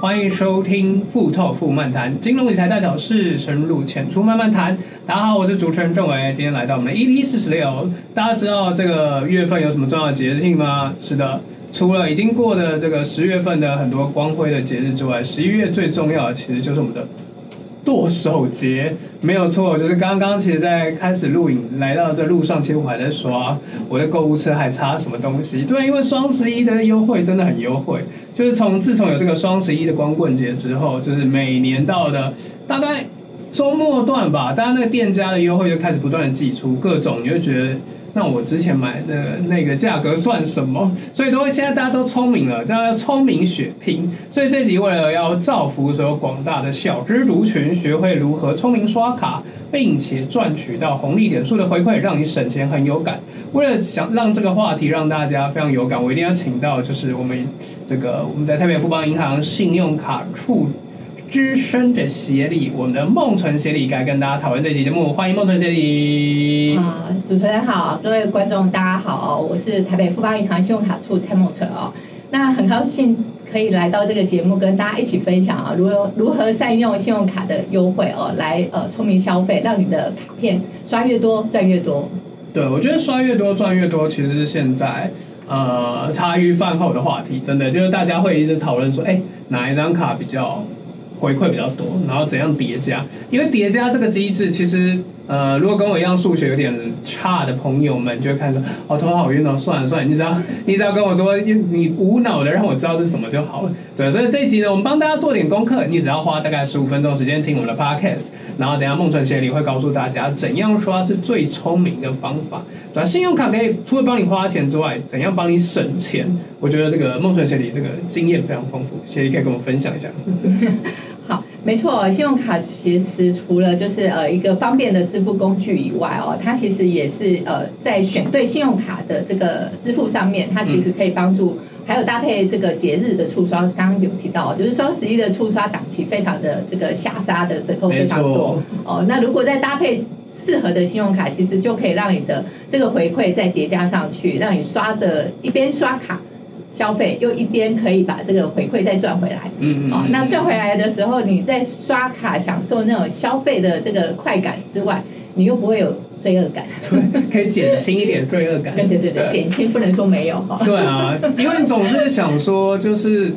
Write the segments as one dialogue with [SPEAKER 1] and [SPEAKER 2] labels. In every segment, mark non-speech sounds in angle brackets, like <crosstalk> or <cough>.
[SPEAKER 1] 欢迎收听富透富漫谈，金融理财大小事，深入浅出慢慢谈。大家好，我是主持人郑伟，今天来到我们的 EP 四十六。大家知道这个月份有什么重要的节庆吗？是的，除了已经过的这个十月份的很多光辉的节日之外，十一月最重要的其实就是我们的。剁手节没有错，就是刚刚其实，在开始录影来到这路上，其实我还在刷我的购物车还差什么东西。对，因为双十一的优惠真的很优惠，就是从自从有这个双十一的光棍节之后，就是每年到的大概周末段吧，大家那个店家的优惠就开始不断的寄出各种，你就觉得。那我之前买的那个价格算什么？<laughs> 所以都会现在大家都聪明了，大家要聪明血拼。所以这集为了要造福所有广大的小资族群，学会如何聪明刷卡，并且赚取到红利点数的回馈，让你省钱很有感。为了想让这个话题让大家非常有感，我一定要请到就是我们这个我们在台北富邦银行信用卡处。资深的协理，我们的孟纯协理该跟大家讨论这期节目，欢迎孟纯协理。
[SPEAKER 2] 啊，主持人好，各位观众大家好，我是台北富邦银行信用卡处蔡孟纯哦。那很高兴可以来到这个节目，跟大家一起分享啊，如何如何善用信用卡的优惠哦，来呃聪明消费，让你的卡片刷越多赚越多。
[SPEAKER 1] 对，我觉得刷越多赚越多，其实是现在呃茶余饭后的话题，真的就是大家会一直讨论说，哎，哪一张卡比较回馈比较多，然后怎样叠加？因为叠加这个机制，其实呃，如果跟我一样数学有点差的朋友们，就会看到哦，头好晕哦，算了算了，你只要 <laughs> 你只要跟我说，你无脑的让我知道是什么就好了。对，所以这一集呢，我们帮大家做点功课，你只要花大概十五分钟时间听我们的 podcast，然后等下孟纯协理会告诉大家怎样刷是最聪明的方法。对，信用卡可以除了帮你花钱之外，怎样帮你省钱？我觉得这个孟纯协理这个经验非常丰富，协理可以跟我们分享一下。<laughs>
[SPEAKER 2] 好，没错，信用卡其实除了就是呃一个方便的支付工具以外哦，它其实也是呃在选对信用卡的这个支付上面，它其实可以帮助，还有搭配这个节日的促刷，刚刚有提到，就是双十一的促刷档期非常的这个下杀的折扣非常多哦。那如果再搭配适合的信用卡，其实就可以让你的这个回馈再叠加上去，让你刷的一边刷卡。消费又一边可以把这个回馈再赚回来，嗯嗯，哦，那赚回来的时候，你在刷卡享受那种消费的这个快感之外，你又不会有罪恶感，对 <laughs>
[SPEAKER 1] 可以减轻一点罪恶感。
[SPEAKER 2] 对对对对，减轻不能说没有哈。
[SPEAKER 1] 对啊，因为你总是想说就是。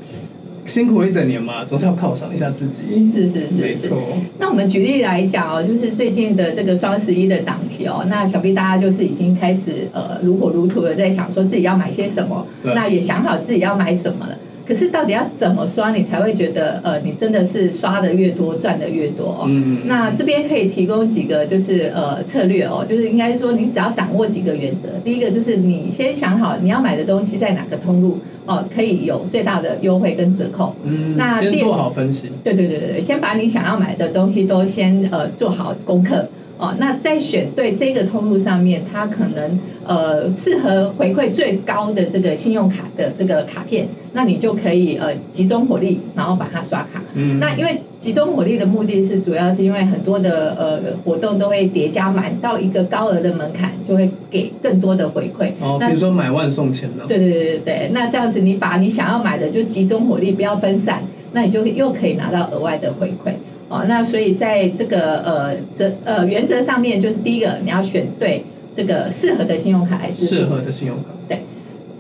[SPEAKER 1] 辛苦一整年嘛，总是要犒赏一下自己。
[SPEAKER 2] 是是是，没错。那我们举例来讲哦，就是最近的这个双十一的档期哦，那想必大家就是已经开始呃如火如荼的在想说自己要买些什么，那也想好自己要买什么了。可是到底要怎么刷，你才会觉得呃，你真的是刷的越多赚的越多哦？嗯，那这边可以提供几个就是呃策略哦，就是应该是说你只要掌握几个原则。第一个就是你先想好你要买的东西在哪个通路哦，可以有最大的优惠跟折扣。嗯，那
[SPEAKER 1] 先做好分析。
[SPEAKER 2] 对对对对对，先把你想要买的东西都先呃做好功课。哦，那在选对这个通路上面，它可能呃适合回馈最高的这个信用卡的这个卡片，那你就可以呃集中火力，然后把它刷卡。嗯，那因为集中火力的目的是主要是因为很多的呃活动都会叠加满到一个高额的门槛，就会给更多的回馈。
[SPEAKER 1] 哦，比如说买万送钱呢？
[SPEAKER 2] 对对对对对，那这样子你把你想要买的就集中火力，不要分散，那你就又可以拿到额外的回馈。哦，那所以在这个呃则呃原则上面，就是第一个你要选对这个适合的信用卡来支付。
[SPEAKER 1] 适合的信用卡。
[SPEAKER 2] 对，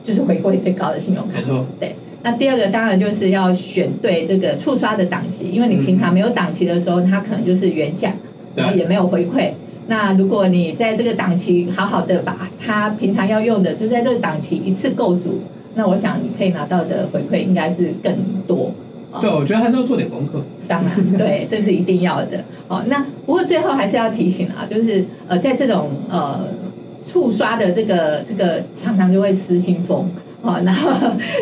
[SPEAKER 2] 就是回馈最高的信用卡。
[SPEAKER 1] 没错。
[SPEAKER 2] 对，那第二个当然就是要选对这个触刷的档期，因为你平常没有档期的时候，它可能就是原价，然后也没有回馈。那如果你在这个档期好好的把它平常要用的，就在这个档期一次购足，那我想你可以拿到的回馈应该是更多。
[SPEAKER 1] 对，我觉得还是要做点功课。
[SPEAKER 2] 当然，对，这是一定要的。哦，那不过最后还是要提醒啊，就是呃，在这种呃触刷的这个这个常常就会失心疯哦，然后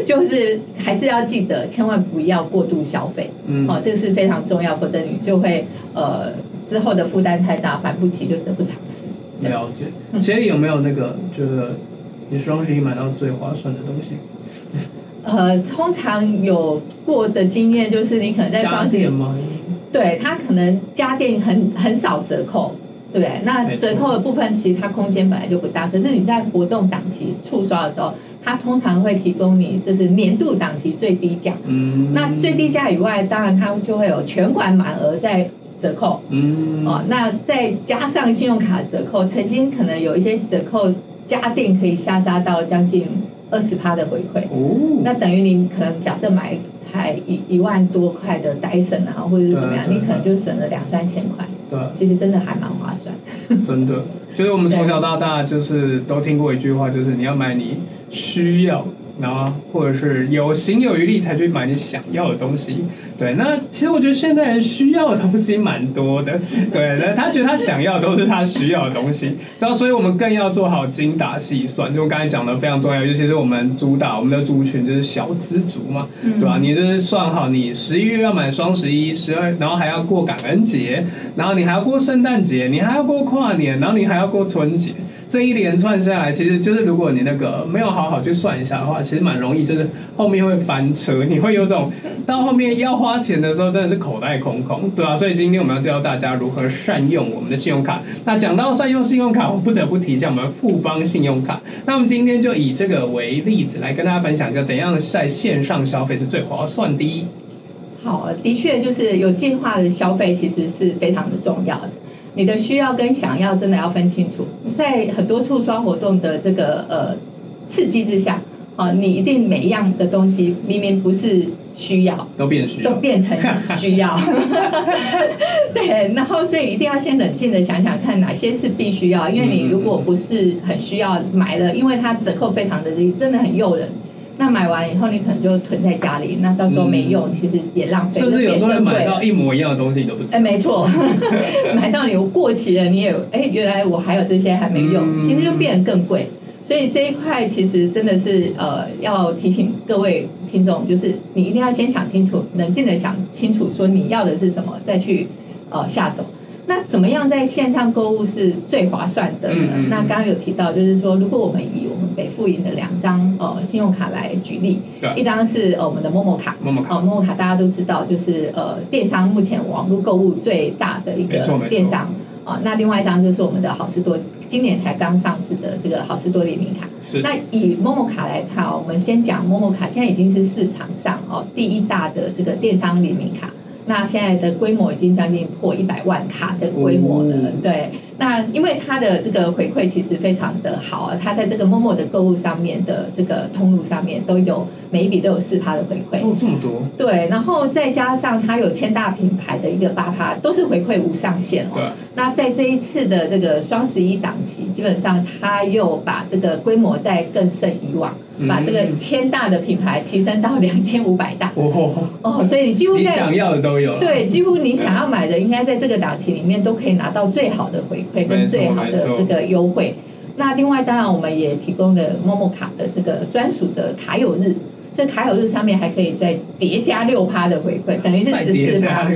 [SPEAKER 2] 就是还是要记得，千万不要过度消费。嗯，哦，这个是非常重要，否则你就会呃之后的负担太大，还不起就得不偿失。
[SPEAKER 1] 了解。协理有没有那个就是你双十一买到最划算的东西？
[SPEAKER 2] 呃，通常有过的经验就是，你可能在双十一，对，他可能家电很很少折扣，对不对？那折扣的部分其实它空间本来就不大，可是你在活动档期促刷的时候，它通常会提供你就是年度档期最低价。嗯，那最低价以外，当然它就会有全款满额在折扣。嗯，哦，那再加上信用卡折扣，曾经可能有一些折扣家电可以下杀到将近二十趴的回馈。哦，那等于你可能假设买台一一万多块的戴森啊，或者是怎么样，你可能就省了两三千块。对，其实真的还蛮划算。
[SPEAKER 1] 真的，就是我们从小到大就是都听过一句话，就是你要买你需要。然后，或者是有行有余力才去买你想要的东西，对。那其实我觉得现在人需要的东西蛮多的，<laughs> 对。那他觉得他想要的都是他需要的东西，然后所以我们更要做好精打细算。就我刚才讲的非常重要，尤其是我们主打我们的族群就是小资族嘛，对吧？你就是算好你十一月要买双十一、十二，然后还要过感恩节，然后你还要过圣诞节，你还要过跨年，然后你还要过春节。这一连串下来，其实就是如果你那个没有好好去算一下的话，其实蛮容易，就是后面会翻车，你会有种到后面要花钱的时候真的是口袋空空，对啊，所以今天我们要教大家如何善用我们的信用卡。那讲到善用信用卡，我不得不提一下我们富邦信用卡。那我们今天就以这个为例子来跟大家分享一下，怎样在线上消费是最划算的。
[SPEAKER 2] 好，的确就是有计划的消费，其实是非常的重要的。你的需要跟想要真的要分清楚，在很多促销活动的这个呃刺激之下，啊，你一定每一样的东西明明不是需要，
[SPEAKER 1] 都变需要，
[SPEAKER 2] 都变成需要。<laughs> 对，然后所以一定要先冷静的想想看哪些是必须要，因为你如果不是很需要买了，因为它折扣非常的低，真的很诱人。那买完以后，你可能就囤在家里，那到时候没用，嗯、其实也浪费。
[SPEAKER 1] 甚至有时候会买到一模一样的东西，你都不知道。
[SPEAKER 2] 哎，没错，<laughs> 买到你过期了，你也哎，原来我还有这些还没用，嗯、其实就变得更贵。所以这一块其实真的是呃，要提醒各位听众，就是你一定要先想清楚，冷静的想清楚，说你要的是什么，再去呃下手。那怎么样在线上购物是最划算的呢？嗯嗯、那刚刚有提到，就是说，如果我们以我们北富银的两张呃信用卡来举例，一张是呃我们的 Momo 卡，Momo 卡，哦，Momo 卡大家都知道，就是呃电商目前网络购物最大的一个电商啊、呃。那另外一张就是我们的好事多，今年才刚上市的这个好事多联名卡。是那以 Momo 卡来看，我们先讲 Momo 卡，现在已经是市场上哦、呃、第一大的这个电商联名卡。那现在的规模已经将近破一百万卡的规模了，嗯、对。那因为它的这个回馈其实非常的好啊，它在这个 Momo 的购物上面的这个通路上面都有每一笔都有四趴的回馈，
[SPEAKER 1] 哦，这么多。
[SPEAKER 2] 对，然后再加上它有千大品牌的一个八趴，都是回馈无上限哦。对。那在这一次的这个双十一档期，基本上它又把这个规模再更胜以往。把这个千大的品牌提升到两千五百大哦哦，所以你几乎在你
[SPEAKER 1] 想要的都有
[SPEAKER 2] 对，几乎你想要买的，应该在这个档期里面都可以拿到最好的回馈跟最好的这个优惠。那另外，当然我们也提供了 Momo 卡的这个专属的卡友日，这卡友日上面还可以再叠加六趴的回馈，等于是十四趴。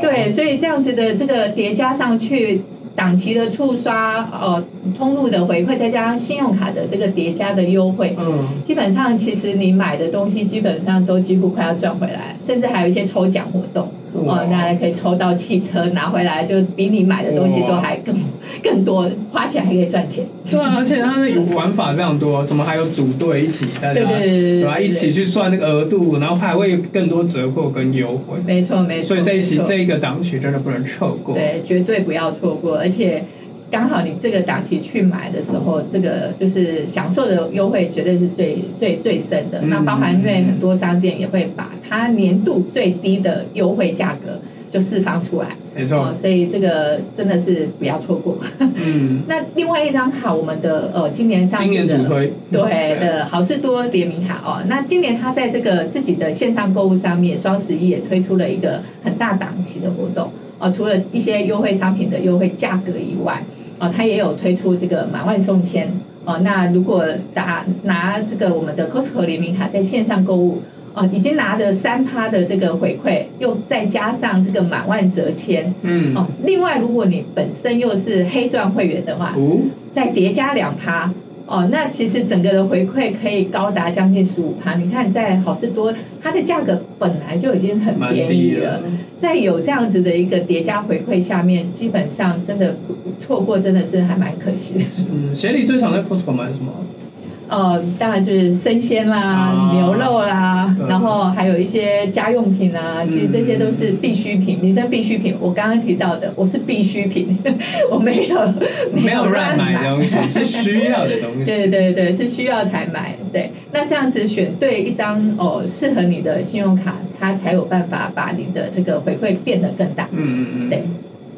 [SPEAKER 2] 对，所以这样子的这个叠加上去。档期的促刷，呃，通路的回馈，再加上信用卡的这个叠加的优惠，嗯，基本上其实你买的东西基本上都几乎快要赚回来，甚至还有一些抽奖活动。哦，那还可以抽到汽车拿回来，就比你买的东西都还更 <laughs> 更多，花钱还可以赚钱。
[SPEAKER 1] 对啊，而且它的玩法非常多，什么还有组队一起，大家对对对对吧？一起去算那个额度，然后还会更多折扣跟优惠。
[SPEAKER 2] 没错没错，
[SPEAKER 1] 所以这一期这一个档期真的不能错过。
[SPEAKER 2] 对，绝对不要错过，而且。刚好你这个档期去买的时候，这个就是享受的优惠绝对是最最最深的。那包含因为很多商店也会把它年度最低的优惠价格就释放出来，
[SPEAKER 1] 没错。
[SPEAKER 2] 所以这个真的是不要错过。嗯。<laughs> 那另外一张卡，我们的呃今年上市的对的好事多联名卡哦。那今年它在这个自己的线上购物上面，双十一也推出了一个很大档期的活动哦。除了一些优惠商品的优惠价格以外。哦，它也有推出这个满万送千哦。那如果打拿这个我们的 Costco 联名卡在线上购物哦，已经拿了三趴的这个回馈，又再加上这个满万折千，嗯哦。另外，如果你本身又是黑钻会员的话，哦，再叠加两趴哦，那其实整个的回馈可以高达将近十五趴。你看，在好事多，它的价格本来就已经很便宜了，在有这样子的一个叠加回馈下面，基本上真的错过真的是还蛮可惜的。
[SPEAKER 1] 嗯，协理最常在 Costco 买什么？
[SPEAKER 2] 呃，当然就是生鲜啦、啊、牛肉啦、啊，然后还有一些家用品啊，其实这些都是必需品、民生必需品。我刚刚提到的，我是必需品，<laughs> 我没有 <laughs>
[SPEAKER 1] 没有乱买东西，是需要的东西。<laughs>
[SPEAKER 2] 对对对，是需要才买。对，那这样子选对一张哦适合你的信用卡，它才有办法把你的这个回馈变得更大。
[SPEAKER 1] 嗯嗯嗯，
[SPEAKER 2] 对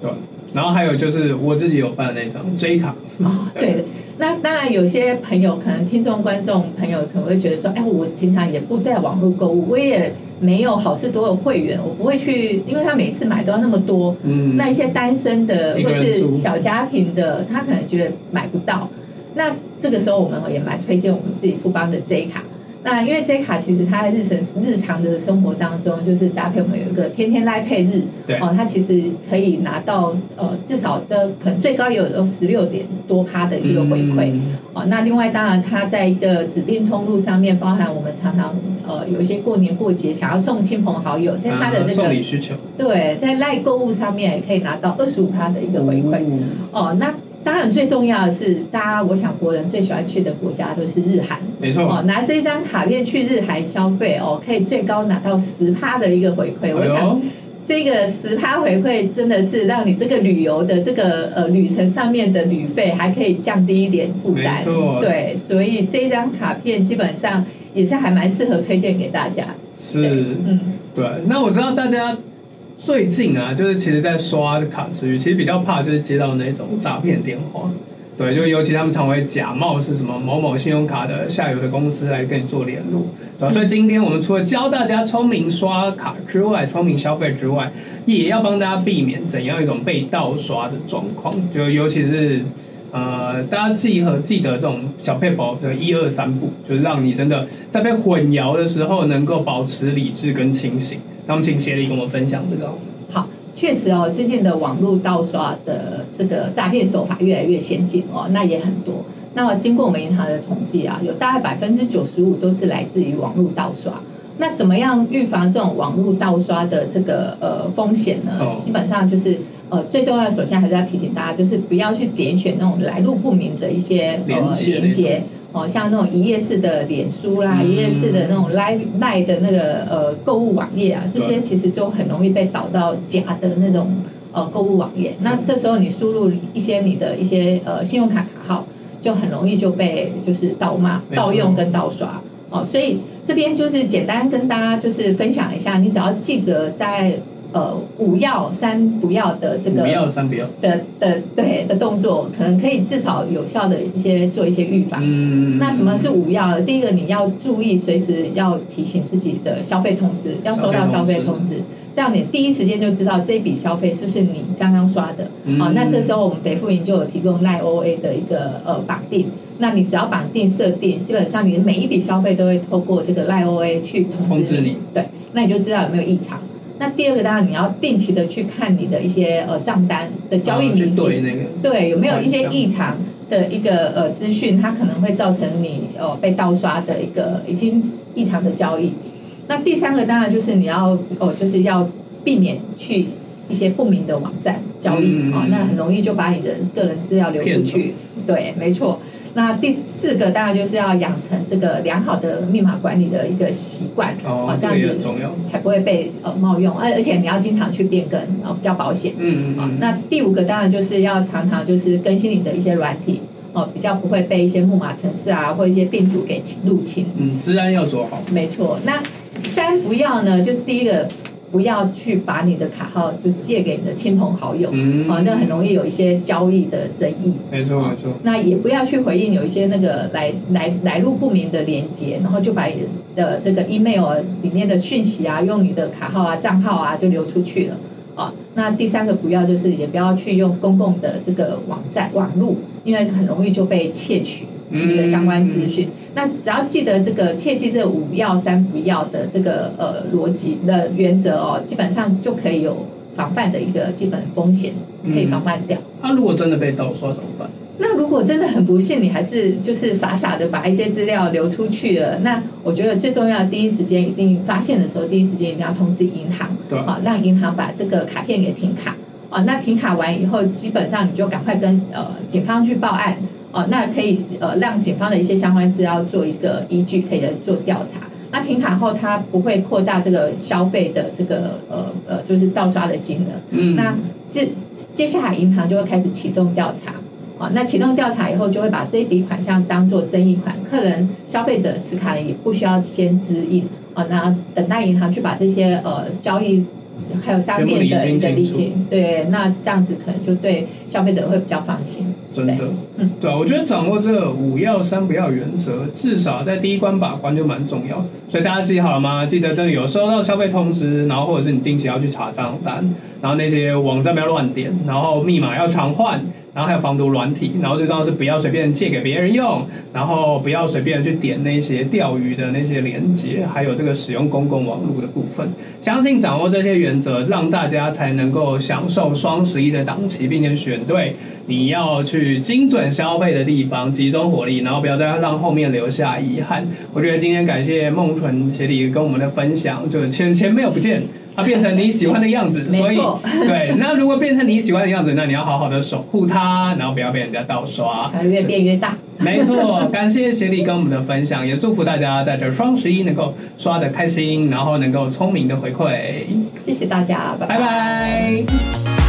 [SPEAKER 1] 对。然后还有就是我自己有办的那张 J 卡。
[SPEAKER 2] 哦，对的。<laughs> 那当然，有些朋友可能听众、观众朋友可能会觉得说：“哎，我平常也不在网络购物，我也没有好事多的会员，我不会去，因为他每次买都要那么多。嗯，那一些单身的或是小家庭的，他可能觉得买不到。那这个时候，我们也蛮推荐我们自己富邦的 J 卡。”那因为这卡其实它在日程日常的生活当中，就是搭配我们有一个天天 Line Pay 日，对哦，它其实可以拿到呃至少的可能最高有有十六点多趴的这个回馈、嗯、哦。那另外当然它在一个指定通路上面，包含我们常常呃有一些过年过节想要送亲朋好友，在他的这个、
[SPEAKER 1] 送礼需求，
[SPEAKER 2] 对，在 Line 购物上面也可以拿到二十五趴的一个回馈、嗯、哦。那当然，最重要的是，大家我想国人最喜欢去的国家都是日韩，
[SPEAKER 1] 没错。
[SPEAKER 2] 哦，拿这张卡片去日韩消费哦，可以最高拿到十趴的一个回馈。哎、我想，这个十趴回馈真的是让你这个旅游的这个呃旅程上面的旅费还可以降低一点负担。没错。对，所以这张卡片基本上也是还蛮适合推荐给大家。
[SPEAKER 1] 是，嗯，对。那我知道大家。最近啊，就是其实，在刷卡之余，其实比较怕就是接到那种诈骗电话，对，就尤其他们常会假冒是什么某某信用卡的下游的公司来跟你做联络，对，所以今天我们除了教大家聪明刷卡之外，聪明消费之外，也要帮大家避免怎样一种被盗刷的状况，就尤其是呃，大家记和记得这种小撇步的一二三步，就是让你真的在被混淆的时候，能够保持理智跟清醒。那我们请协理跟我们分享这个。
[SPEAKER 2] 好，确实哦，最近的网络盗刷的这个诈骗手法越来越先进哦，那也很多。那么经过我们银行的统计啊，有大概百分之九十五都是来自于网络盗刷。那怎么样预防这种网络盗刷的这个呃风险呢？哦、基本上就是呃最重要的，首先还是要提醒大家，就是不要去点选那种来路不明的一些呃连接。哦，像那种一页式的脸书啦，嗯、一页式的那种 Line Line 的那个呃购物网页啊，这些其实就很容易被导到假的那种呃购物网页。那这时候你输入一些你的一些呃信用卡卡号，就很容易就被就是盗骂、盗用跟盗刷。哦，所以这边就是简单跟大家就是分享一下，你只要记得大概。呃，五要三不要的这个
[SPEAKER 1] 五要三不要
[SPEAKER 2] 的的对的动作，可能可以至少有效的一些做一些预防。嗯，那什么是五要？第一个，你要注意随时要提醒自己的消费通知，要收到消费通知，这样你第一时间就知道这笔消费是不是你刚刚刷的。嗯、啊，那这时候我们北富银就有提供 LINE OA 的一个呃绑定，那你只要绑定设定，基本上你的每一笔消费都会透过这个 LINE OA 去通知，通知你。对，那你就知道有没有异常。那第二个当然你要定期的去看你的一些呃账单的交易明细，对，那个、对有没有一些异常的一个呃资讯，它可能会造成你呃被盗刷的一个已经异常的交易。那第三个当然就是你要哦、呃、就是要避免去一些不明的网站交易啊、嗯哦，那很容易就把你的个人资料流出去。对，没错。那第四个当然就是要养成这个良好的密码管理的一个习惯，哦，这样子才不会被呃冒用，而而且你要经常去变更，哦，比较保险。嗯嗯，嗯。那第五个当然就是要常常就是更新你的一些软体，哦，比较不会被一些木马城市啊或一些病毒给入侵。
[SPEAKER 1] 嗯，治安要做好。
[SPEAKER 2] 没错。那三不要呢，就是第一个。不要去把你的卡号就是借给你的亲朋好友，嗯，啊，那很容易有一些交易的争议。
[SPEAKER 1] 没错没错。
[SPEAKER 2] 那也不要去回应有一些那个来来来路不明的连接，然后就把你的这个 email 里面的讯息啊，用你的卡号啊、账号啊就流出去了。啊，那第三个不要就是也不要去用公共的这个网站网路，因为很容易就被窃取。你的相关资讯，那只要记得这个，切记这五要三不要的这个呃逻辑的原则哦，基本上就可以有防范的一个基本风险，可以防范掉。
[SPEAKER 1] 那、嗯。啊、如果真的被盗刷怎么办？
[SPEAKER 2] 那如果真的很不幸，你还是就是傻傻的把一些资料流出去了，那我觉得最重要的第一时间一定发现的时候，第一时间一定要通知银行，
[SPEAKER 1] 对，
[SPEAKER 2] 啊，让银行把这个卡片给停卡，啊，那停卡完以后，基本上你就赶快跟呃警方去报案，哦，那可以呃让警方的一些相关资料做一个依据，可以来做调查。那停卡后，它不会扩大这个消费的这个呃呃，就是盗刷的金额。嗯，那接接下来银行就会开始启动调查。哦，那启动调查以后，就会把这一笔款项当做争议款，客人消费者持卡人也不需要先支应。哦，那等待银行去把这些呃交易。还有商店的一个利息，对，那这样子可能就对消费者会比较放心。
[SPEAKER 1] 真的，嗯，对啊，我觉得掌握这个五要三不要原则，至少在第一关把关就蛮重要。所以大家记好了吗？记得这里有收到消费通知，然后或者是你定期要去查账单，然后那些网站不要乱点，然后密码要常换。然后还有防毒软体，然后最重要是不要随便借给别人用，然后不要随便去点那些钓鱼的那些链接，还有这个使用公共网络的部分。相信掌握这些原则，让大家才能够享受双十一的档期，并且选对你要去精准消费的地方，集中火力，然后不要再让后面留下遗憾。我觉得今天感谢孟纯协理跟我们的分享，就是钱钱没有不见。它变成你喜欢的样子，<laughs> 所以对。那如果变成你喜欢的样子，那你要好好的守护它，然后不要被人家盗刷。
[SPEAKER 2] 越变越大。
[SPEAKER 1] 没错，感谢协力跟我们的分享，也祝福大家在这双十一能够刷的开心，然后能够聪明的回馈。
[SPEAKER 2] 谢谢大家，拜拜。
[SPEAKER 1] 拜拜。